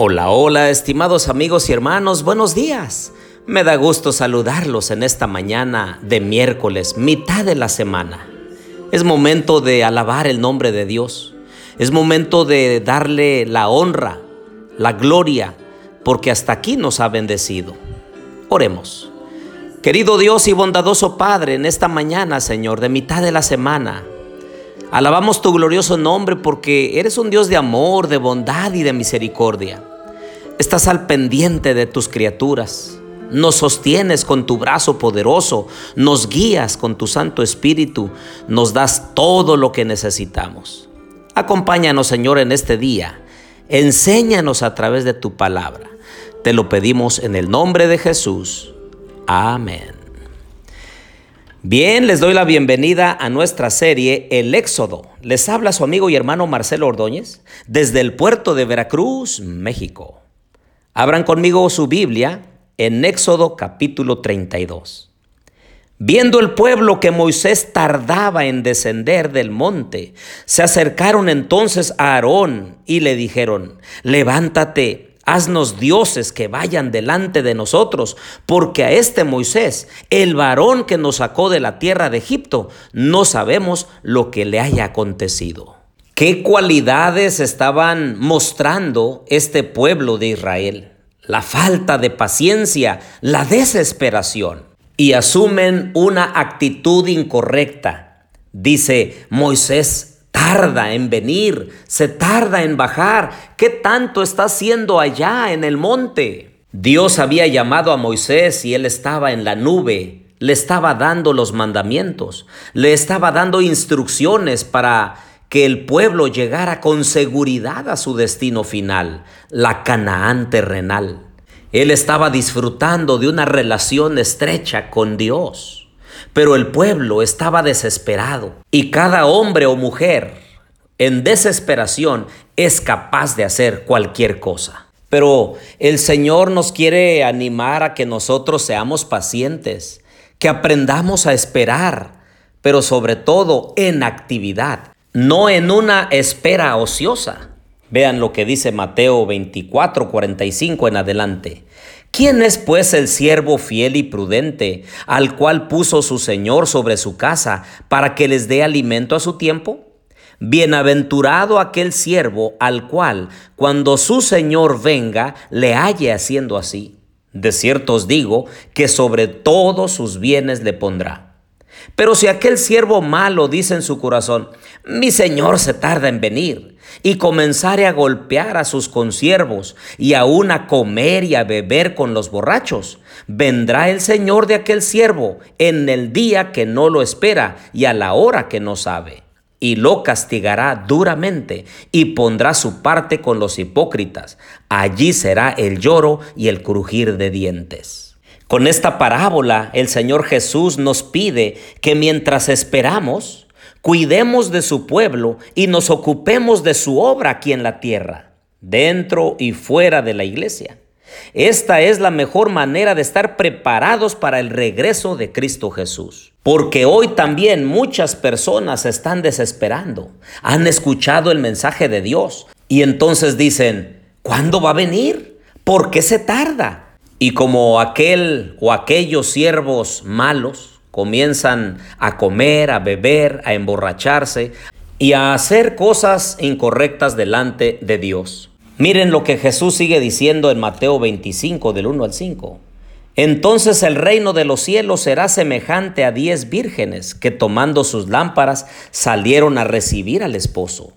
Hola, hola, estimados amigos y hermanos, buenos días. Me da gusto saludarlos en esta mañana de miércoles, mitad de la semana. Es momento de alabar el nombre de Dios. Es momento de darle la honra, la gloria, porque hasta aquí nos ha bendecido. Oremos. Querido Dios y bondadoso Padre, en esta mañana, Señor, de mitad de la semana, alabamos tu glorioso nombre porque eres un Dios de amor, de bondad y de misericordia. Estás al pendiente de tus criaturas. Nos sostienes con tu brazo poderoso, nos guías con tu Santo Espíritu, nos das todo lo que necesitamos. Acompáñanos, Señor, en este día. Enséñanos a través de tu palabra. Te lo pedimos en el nombre de Jesús. Amén. Bien, les doy la bienvenida a nuestra serie El Éxodo. Les habla su amigo y hermano Marcelo Ordóñez desde el puerto de Veracruz, México. Abran conmigo su Biblia en Éxodo capítulo 32. Viendo el pueblo que Moisés tardaba en descender del monte, se acercaron entonces a Aarón y le dijeron, levántate, haznos dioses que vayan delante de nosotros, porque a este Moisés, el varón que nos sacó de la tierra de Egipto, no sabemos lo que le haya acontecido. ¿Qué cualidades estaban mostrando este pueblo de Israel? La falta de paciencia, la desesperación. Y asumen una actitud incorrecta. Dice, Moisés tarda en venir, se tarda en bajar. ¿Qué tanto está haciendo allá en el monte? Dios había llamado a Moisés y él estaba en la nube, le estaba dando los mandamientos, le estaba dando instrucciones para que el pueblo llegara con seguridad a su destino final, la Canaán terrenal. Él estaba disfrutando de una relación estrecha con Dios, pero el pueblo estaba desesperado y cada hombre o mujer en desesperación es capaz de hacer cualquier cosa. Pero el Señor nos quiere animar a que nosotros seamos pacientes, que aprendamos a esperar, pero sobre todo en actividad no en una espera ociosa. Vean lo que dice Mateo 24, 45 en adelante. ¿Quién es pues el siervo fiel y prudente, al cual puso su Señor sobre su casa, para que les dé alimento a su tiempo? Bienaventurado aquel siervo al cual, cuando su Señor venga, le halle haciendo así. De cierto os digo que sobre todos sus bienes le pondrá. Pero si aquel siervo malo dice en su corazón, mi señor se tarda en venir, y comenzare a golpear a sus consiervos, y aún a comer y a beber con los borrachos, vendrá el señor de aquel siervo en el día que no lo espera y a la hora que no sabe, y lo castigará duramente, y pondrá su parte con los hipócritas. Allí será el lloro y el crujir de dientes. Con esta parábola el Señor Jesús nos pide que mientras esperamos, cuidemos de su pueblo y nos ocupemos de su obra aquí en la tierra, dentro y fuera de la iglesia. Esta es la mejor manera de estar preparados para el regreso de Cristo Jesús. Porque hoy también muchas personas están desesperando, han escuchado el mensaje de Dios y entonces dicen, ¿cuándo va a venir? ¿Por qué se tarda? Y como aquel o aquellos siervos malos comienzan a comer, a beber, a emborracharse y a hacer cosas incorrectas delante de Dios. Miren lo que Jesús sigue diciendo en Mateo 25 del 1 al 5. Entonces el reino de los cielos será semejante a diez vírgenes que tomando sus lámparas salieron a recibir al esposo.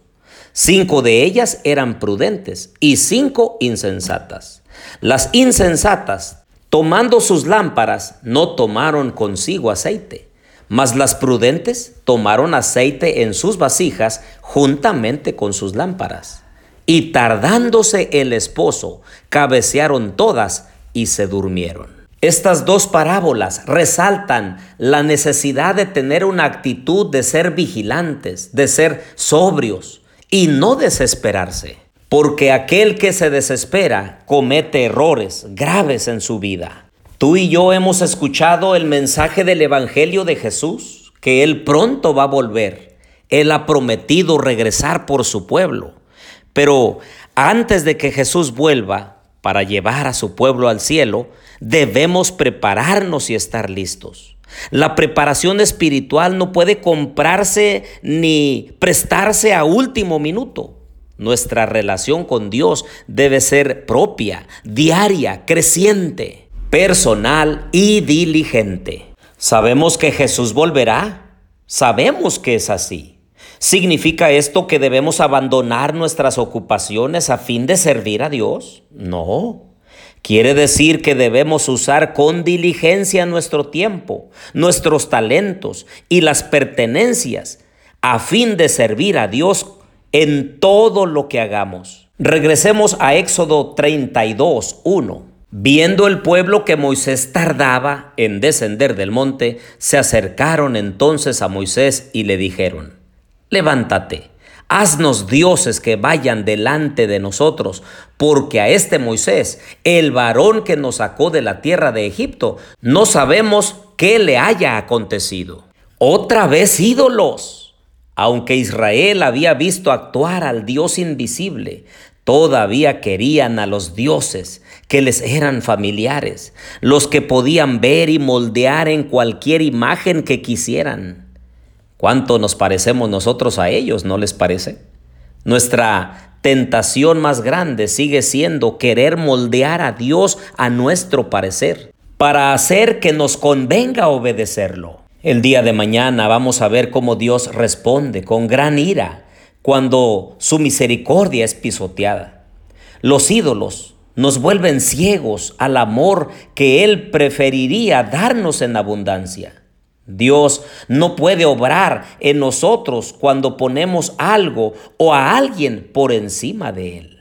Cinco de ellas eran prudentes y cinco insensatas. Las insensatas, tomando sus lámparas, no tomaron consigo aceite, mas las prudentes tomaron aceite en sus vasijas juntamente con sus lámparas. Y tardándose el esposo, cabecearon todas y se durmieron. Estas dos parábolas resaltan la necesidad de tener una actitud de ser vigilantes, de ser sobrios y no desesperarse, porque aquel que se desespera comete errores graves en su vida. Tú y yo hemos escuchado el mensaje del Evangelio de Jesús, que Él pronto va a volver. Él ha prometido regresar por su pueblo. Pero antes de que Jesús vuelva para llevar a su pueblo al cielo, debemos prepararnos y estar listos. La preparación espiritual no puede comprarse ni prestarse a último minuto. Nuestra relación con Dios debe ser propia, diaria, creciente, personal y diligente. Sabemos que Jesús volverá. Sabemos que es así. ¿Significa esto que debemos abandonar nuestras ocupaciones a fin de servir a Dios? No. Quiere decir que debemos usar con diligencia nuestro tiempo, nuestros talentos y las pertenencias a fin de servir a Dios en todo lo que hagamos. Regresemos a Éxodo 32, 1. Viendo el pueblo que Moisés tardaba en descender del monte, se acercaron entonces a Moisés y le dijeron, levántate, haznos dioses que vayan delante de nosotros, porque a este Moisés, el varón que nos sacó de la tierra de Egipto, no sabemos qué le haya acontecido. Otra vez ídolos. Aunque Israel había visto actuar al Dios invisible, todavía querían a los dioses que les eran familiares, los que podían ver y moldear en cualquier imagen que quisieran. ¿Cuánto nos parecemos nosotros a ellos, no les parece? Nuestra tentación más grande sigue siendo querer moldear a Dios a nuestro parecer, para hacer que nos convenga obedecerlo. El día de mañana vamos a ver cómo Dios responde con gran ira cuando su misericordia es pisoteada. Los ídolos nos vuelven ciegos al amor que Él preferiría darnos en abundancia. Dios no puede obrar en nosotros cuando ponemos algo o a alguien por encima de Él.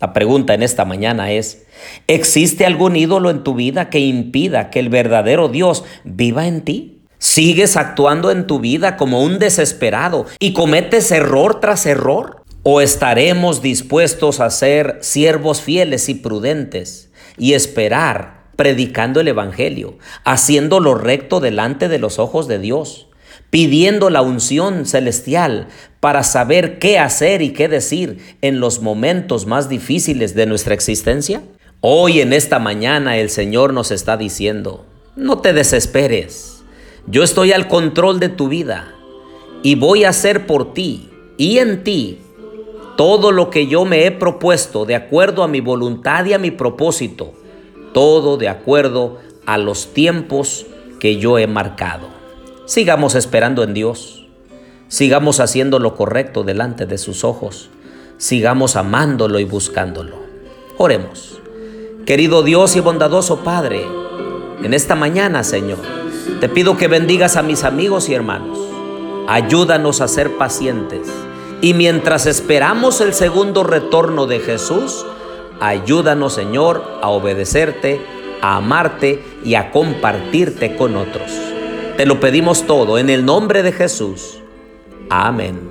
La pregunta en esta mañana es, ¿existe algún ídolo en tu vida que impida que el verdadero Dios viva en ti? ¿Sigues actuando en tu vida como un desesperado y cometes error tras error? ¿O estaremos dispuestos a ser siervos fieles y prudentes y esperar predicando el Evangelio, haciendo lo recto delante de los ojos de Dios, pidiendo la unción celestial para saber qué hacer y qué decir en los momentos más difíciles de nuestra existencia? Hoy en esta mañana el Señor nos está diciendo, no te desesperes, yo estoy al control de tu vida y voy a hacer por ti y en ti todo lo que yo me he propuesto de acuerdo a mi voluntad y a mi propósito todo de acuerdo a los tiempos que yo he marcado. Sigamos esperando en Dios, sigamos haciendo lo correcto delante de sus ojos, sigamos amándolo y buscándolo. Oremos. Querido Dios y bondadoso Padre, en esta mañana, Señor, te pido que bendigas a mis amigos y hermanos. Ayúdanos a ser pacientes. Y mientras esperamos el segundo retorno de Jesús, Ayúdanos, Señor, a obedecerte, a amarte y a compartirte con otros. Te lo pedimos todo en el nombre de Jesús. Amén.